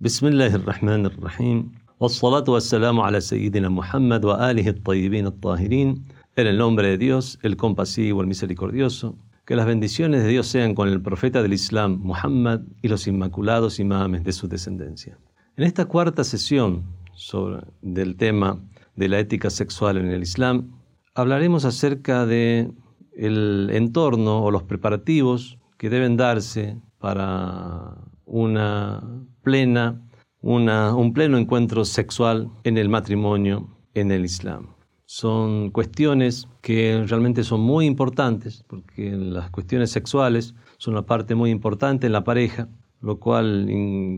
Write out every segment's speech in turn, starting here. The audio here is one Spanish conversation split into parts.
بسم الله الرحمن الرحيم والصلاة والسلام على سيدنا محمد وآله الطيبين الطاهرين En el nombre de Dios, el compasivo, el misericordioso, que las bendiciones de Dios sean con el profeta del Islam, Muhammad, y los inmaculados imames de su descendencia. En esta cuarta sesión sobre, del tema de la ética sexual en el Islam, hablaremos acerca de el entorno o los preparativos que deben darse para una plena, un pleno encuentro sexual en el matrimonio en el Islam. Son cuestiones que realmente son muy importantes, porque las cuestiones sexuales son una parte muy importante en la pareja, lo cual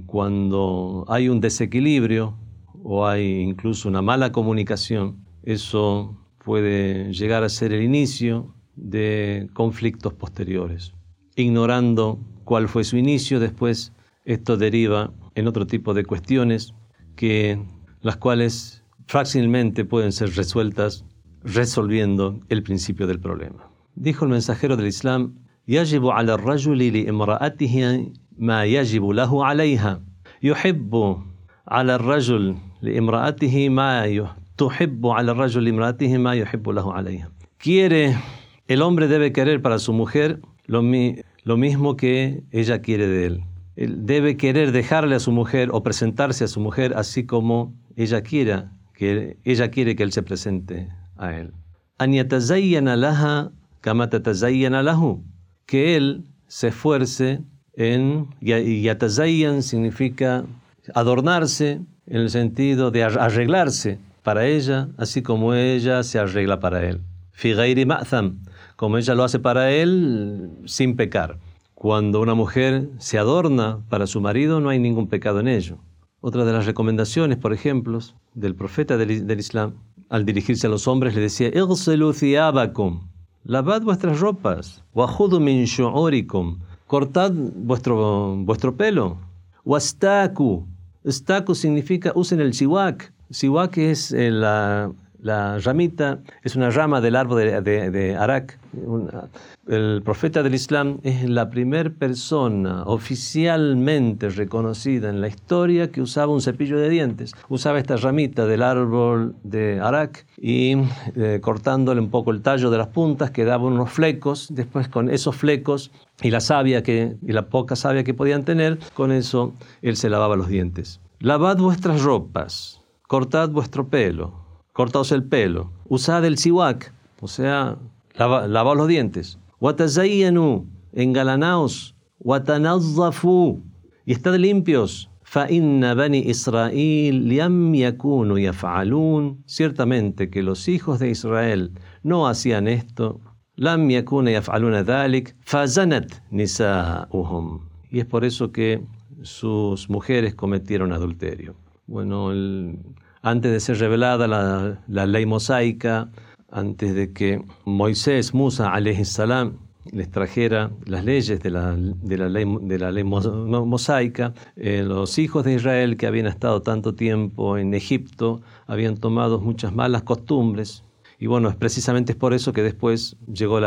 cuando hay un desequilibrio o hay incluso una mala comunicación, eso puede llegar a ser el inicio de conflictos posteriores. Ignorando cuál fue su inicio, después esto deriva en otro tipo de cuestiones que las cuales fácilmente pueden ser resueltas resolviendo el principio del problema. Dijo el mensajero del Islam, يجب على الرجل لامرأته ما يجب له عليها يحب على الرجل لامرأته ما تحب على الرجل لامرأته ما يحب له عليها quiere el hombre debe querer para su mujer lo, lo mismo que ella quiere de él él debe querer dejarle a su mujer o presentarse a su mujer así como ella quiera que ella quiere que él se presente a él. Que él se esfuerce en yatazayyan significa adornarse en el sentido de arreglarse para ella, así como ella se arregla para él. Figairi ma'tham, como ella lo hace para él sin pecar. Cuando una mujer se adorna para su marido, no hay ningún pecado en ello. Otra de las recomendaciones, por ejemplo, del profeta del, Islam, al dirigirse a los hombres, le decía: lavad vuestras ropas, min cortad vuestro, vuestro pelo, wastaku, staku significa usen el siwak, siwak es eh, la, la ramita es una rama del árbol de, Arak. el profeta del Islam es la primera persona oficialmente reconocida en la historia que usaba un cepillo de dientes. Usaba esta ramita del árbol de Arak y eh, cortándole un poco el tallo de las puntas quedaban unos flecos. Después con esos flecos y la savia que, y la poca savia que podían tener, con eso él se lavaba los dientes. Lavad vuestras ropas, cortad vuestro pelo cortaos el pelo, usad el siwak, o sea, lava, lavaos los dientes, watazayyanu, engalanaos, watanazzafu, y estad limpios, فإن بني إسرائيل لم يكونوا يفعلون ciertamente que los hijos de Israel no hacían esto لم يكونوا يفعلون ذلك فزنت نساؤهم y es por eso que sus mujeres cometieron adulterio bueno el, antes de ser revelada la, ley mosaica, antes de que Moisés, Musa, salam, les trajera las leyes de la, ley mosaica, eh, los hijos de Israel que habían estado tanto tiempo en Egipto habían tomado muchas malas costumbres. Y bueno, es precisamente por eso que después llegó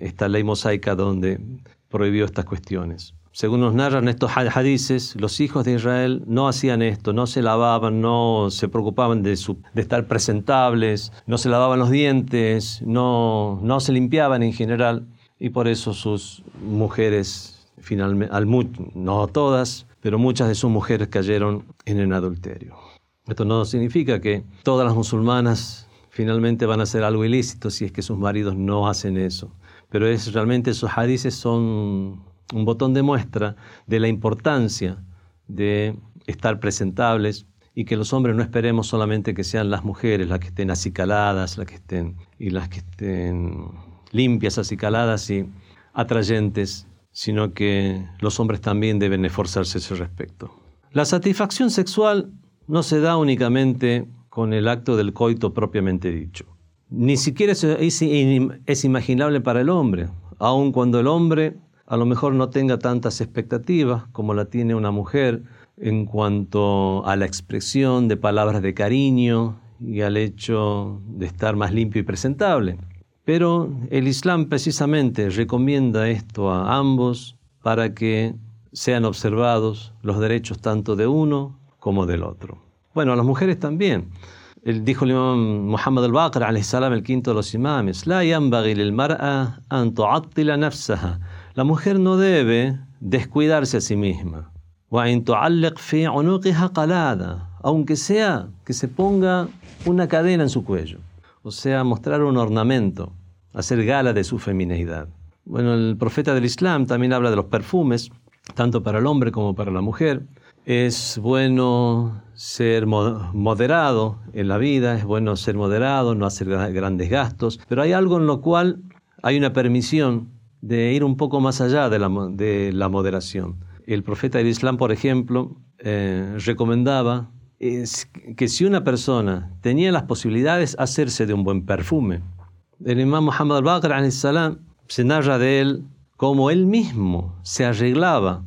esta ley mosaica donde prohibió estas cuestiones. Según nos narran estos hadices, los hijos de Israel no hacían esto, no se lavaban, no se preocupaban de, estar presentables, no se lavaban los dientes, no, no se limpiaban en general, y por eso sus mujeres, finalmente, no todas, pero muchas de sus mujeres cayeron en el adulterio. Esto no significa que todas las musulmanas finalmente van a hacer algo ilícito si es que sus maridos no hacen eso, pero es realmente esos hadices son un botón de muestra de la importancia de estar presentables y que los hombres no esperemos solamente que sean las mujeres las que estén acicaladas, las que estén y las que estén limpias, acicaladas y atrayentes, sino que los hombres también deben esforzarse a ese respecto. La satisfacción sexual no se da únicamente con el acto del coito propiamente dicho. Ni siquiera es, es imaginable para el hombre, aun cuando el hombre a lo mejor no tenga tantas expectativas como la tiene una mujer en cuanto a la expresión de palabras de cariño y al hecho de estar más limpio y presentable. Pero el Islam precisamente recomienda esto a ambos para que sean observados los derechos tanto de uno como del otro. Bueno, a las mujeres también. El, dijo el imam Muhammad al-Baqir, el quinto de los imames, La La mujer no debe descuidarse a sí misma. Aunque sea que se ponga una cadena en su cuello. O sea, mostrar un ornamento, hacer gala de su femineidad. Bueno, el profeta del Islam también habla de los perfumes, tanto para el hombre como para la mujer. Es bueno ser moderado en la vida, es bueno ser moderado, no hacer grandes gastos, pero hay algo en lo cual hay una permisión de ir un poco más allá de la, moderación. El profeta del Islam, por ejemplo, eh, recomendaba que si una persona tenía las posibilidades, hacerse de un buen perfume. El imam Muhammad al-Baqir se narra de él cómo él mismo se arreglaba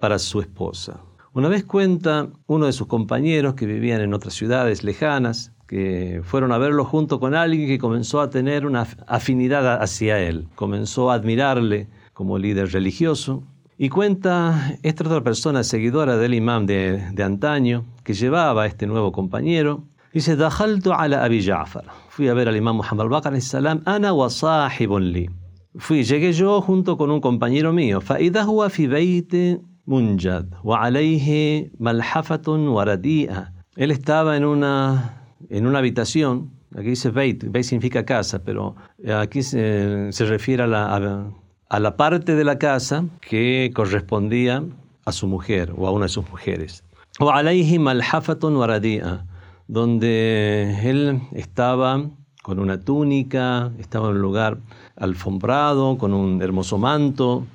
para su esposa. Una vez cuenta uno de sus compañeros que vivían en otras ciudades lejanas, que fueron a verlo junto con alguien que comenzó a tener una afinidad hacia él, comenzó a admirarle como líder religioso. Y cuenta esta otra persona seguidora del imán de, antaño que llevaba a este nuevo compañero. Dice, Dajaltu ala Abi Ja'far. Fui a ver al imán Muhammad al-Bakr salam, ana wa sahibun li. Fui, llegué yo junto con un compañero mío. Fa'idahu fi bayte munjad, wa alayhi malhafatun waradi'a. Él estaba en una en una habitación, aquí dice Beit, Beit significa casa, pero aquí se, refiere a la, parte de la casa que correspondía a su mujer o a una de sus mujeres. O alayhim malhafatun waradia, donde él estaba con una túnica, estaba en un lugar alfombrado, con un hermoso manto,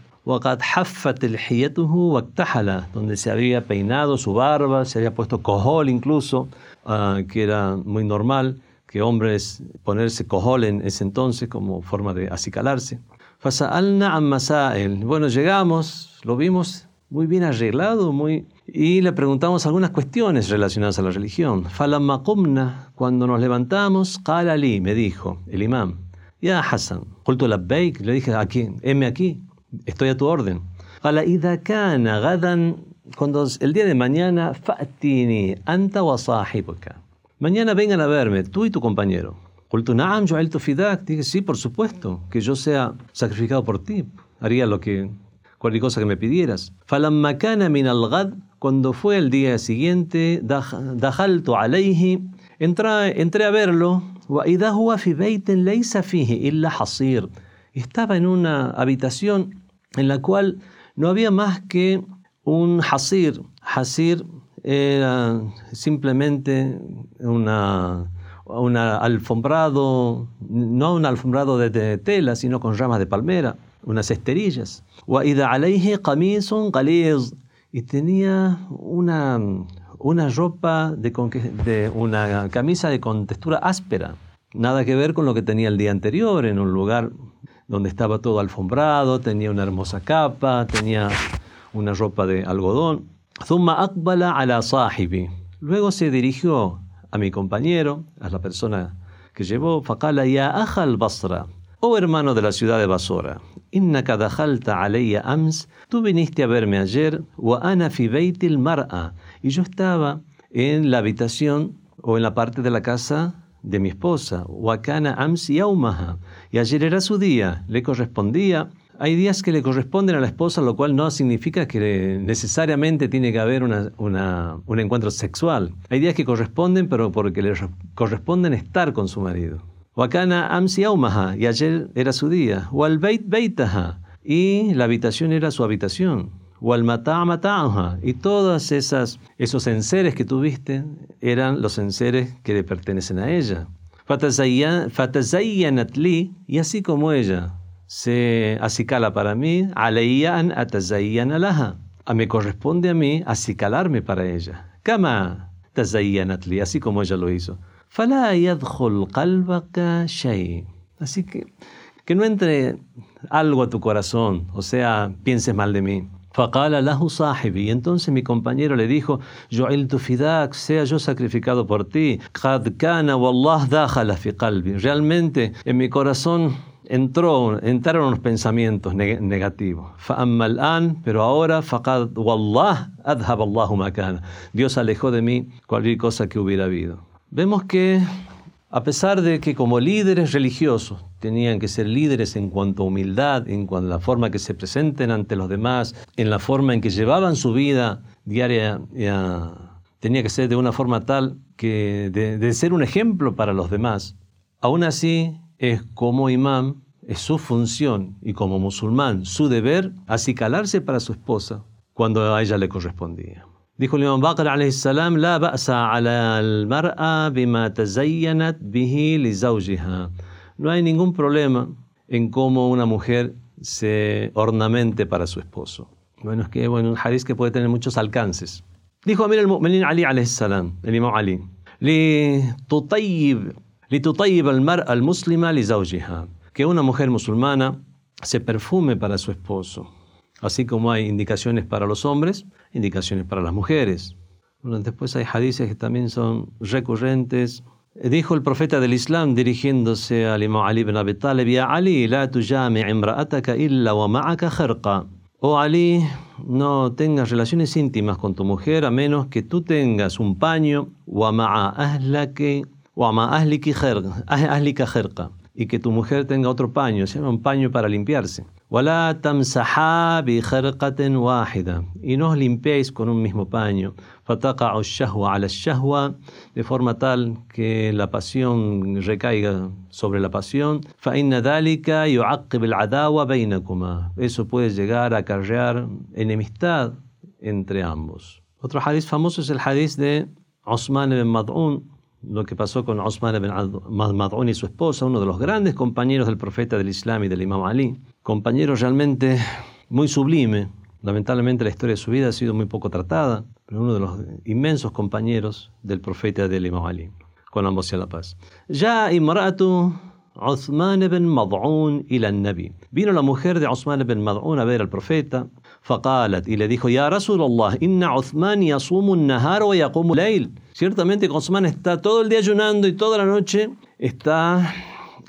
donde se había peinado su barba, se había puesto cojol incluso, ah, que era muy normal que hombres ponerse cojol en ese entonces como forma de acicalarse. Bueno, llegamos, lo vimos muy bien arreglado, muy y le preguntamos algunas cuestiones relacionadas a la religión. Falamaqumna, cuando nos levantamos, qala me dijo el imam, ya Hassan, qultu labbaik, le dije aquí, heme aquí, estoy a tu orden. Qala idha kana gadan, cuando el día de mañana, fa'tini anta wa sahibuka. Mañana vengan a verme, tú y tu compañero. Qultu na'am ju'iltu fidak, dije sí, por supuesto, que yo sea sacrificado por ti, haría lo que cualquier cosa que me pidieras. Falamma kana min al-ghad, cuando fue el día siguiente, dajaltu alayhi, entré, a verlo, estaba en una habitación en la cual no había más que un hasir. Hasir era simplemente una, un alfombrado, no un alfombrado de, tela, sino con ramas de palmera, unas esterillas. Y tenía una, una ropa de, de una camisa de con textura áspera, nada que ver con lo que tenía el día anterior, en un lugar donde estaba todo alfombrado, tenía una hermosa capa, tenía una ropa de algodón. Luego se dirigió a mi compañero, a la persona que llevó, faqala ya al basra, oh hermano de la ciudad de Basora, innaka dakhalta alayya ams, tú viniste a verme ayer, wa ana fi mar'a, y yo estaba en la habitación o en la parte de la casa de mi esposa, y ayer era su día, le correspondía. Hay días que le corresponden a la esposa, lo cual no significa que necesariamente tiene que haber un encuentro sexual. Hay días que corresponden, pero porque le corresponden estar con su marido. Wakana amsi y ayer era su día. Wal beit beitaha, y la habitación era su habitación. Y todas esas esos enseres que tuviste eran los enseres que le pertenecen a ella. Y así como ella se acicala para mí, alayyan atazayyana laha. A me corresponde a mí acicalarme para ella. Kama así como ella lo hizo. Así que que no entre algo a tu corazón, o sea, pienses mal de mí. Y entonces mi compañero le dijo, tu fidak, sea yo sacrificado por ti. Realmente en mi corazón entró, entraron unos pensamientos negativos. pero ahora Dios alejó de mí cualquier cosa que hubiera habido. Vemos que a pesar de que como líderes religiosos tenían que ser líderes en cuanto a humildad, en cuanto a la forma que se presenten ante los demás, en la forma en que llevaban su vida diaria, tenía que ser de una forma tal que de ser un ejemplo para los demás. Aún así, es como imán, es su función y como musulmán su deber acicalarse para su esposa cuando a ella le correspondía. Dijo el imam Bakr salam, la ba'sa ala al-mar'a bima tazayyanat bihi li. No hay ningún problema en cómo una mujer se ornamente para su esposo. Bueno, es que bueno, un hadith que puede tener muchos alcances. Dijo Amir al-Mu'minin Ali alayhi salam, el imam Ali, li tutayyib que una mujer musulmana se perfume para su esposo. Así como hay indicaciones para los hombres, indicaciones para las mujeres. después hay hadices que también son recurrentes. Dijo el profeta del Islam dirigiéndose al imam Ali ibn Abi Talib, Ya Ali, la tujami imra'ataka illa wa ma'aka kharqa. Oh Ali, no tengas relaciones íntimas con tu mujer a menos que tú tengas un paño, wa ma'a ahlaki y que tu mujer tenga otro paño, se llama un paño para limpiarse. Y no os limpiéis con un mismo paño. De forma tal que la pasión recaiga sobre la pasión. Eso puede llegar a acarrear enemistad entre ambos. Otro hadith famoso es el hadith de Osman ibn Mad'un, lo que pasó con Osman ibn Mad'un y su esposa, uno de los grandes compañeros del profeta del Islam y del Imam Ali Compañero realmente muy sublime. Lamentablemente la historia de su vida ha sido muy poco tratada, pero uno de los inmensos compañeros del profeta del Imam Ali. Con ambos sea la paz. Ya imratu Uthman ibn Mad'un ila nabi Vino la mujer de Uthman ibn Mad'un a ver al profeta. فقالت y le dijo, Ya Rasulullah, inna Uthman yasumu an-nahar wa yaqumu layl. Ciertamente Uthman está todo el día ayunando y toda la noche está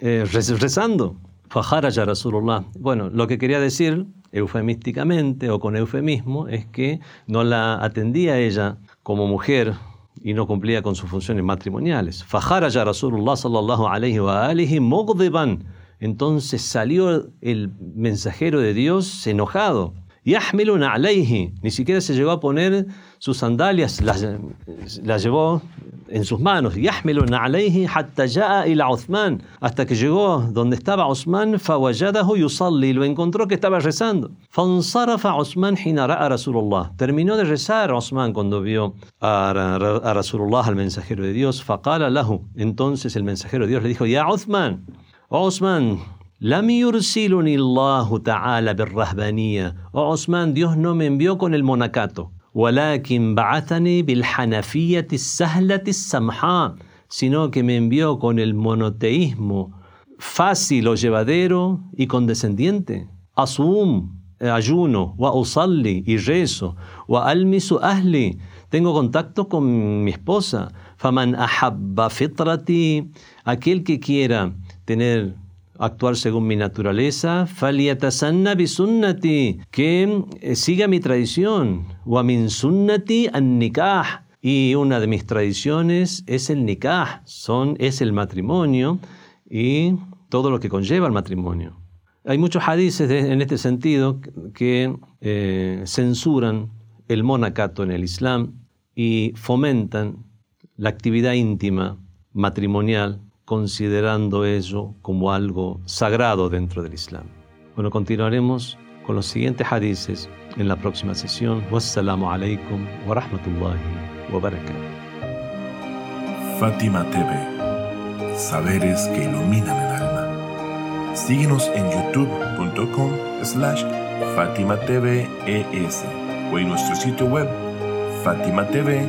eh, rezando. Fajaraya Rasulullah. Bueno, lo que quería decir, eufemísticamente o con eufemismo, es que no la atendía ella como mujer y no cumplía con sus funciones matrimoniales. Fajaraya Rasulullah sallallahu alayhi wa alihi mogdeban. Entonces salió el mensajero de Dios enojado. Yahmilun alayhi. Ni siquiera se llegó a poner sus sandalias, las, las llevó en sus manos. يحمل alayhi hatta ja'a ila Uthman, hasta que llegó donde estaba Uthman, fawajadahu yusalli, lo encontró que estaba rezando. فانصرف عثمان حين رأى رسول الله. Terminó de rezar Uthman cuando vio a, a, a Rasulullah, al mensajero de Dios. فقال له, entonces el mensajero de Dios le dijo, Ya Uthman, oh Uthman, Lam yursiluni Allahu ta'ala birrahbaniyya. Oh Osman, Dios no me envió con el monacato. Walakin ba'athani bil sahlati samha, sino que me envió con el monoteísmo fácil o llevadero y condescendiente. Asum, eh, ayuno, wa usalli y rezo, wa almisu ahli, tengo contacto con mi esposa. Faman ahabba fitrati, aquel que quiera tener actuar según mi naturaleza, فَلْيَتَسَنَّ bisunnati, que eh, siga mi tradición, وَمِن sunnati an-nikah, y una de mis tradiciones es el nikah, son, es el matrimonio y todo lo que conlleva el matrimonio. Hay muchos hadices en este sentido que eh, censuran el monacato en el Islam y fomentan la actividad íntima matrimonial considerando eso como algo sagrado dentro del Islam. Bueno, continuaremos con los siguientes hadices en la próxima sesión. Wassalamu alaikum wa rahmatullahi wa barakatuh. Fátima TV, saberes que iluminan el alma. Síguenos en youtube.com slash Fátima TV ES o en nuestro sitio web fatimatv.es.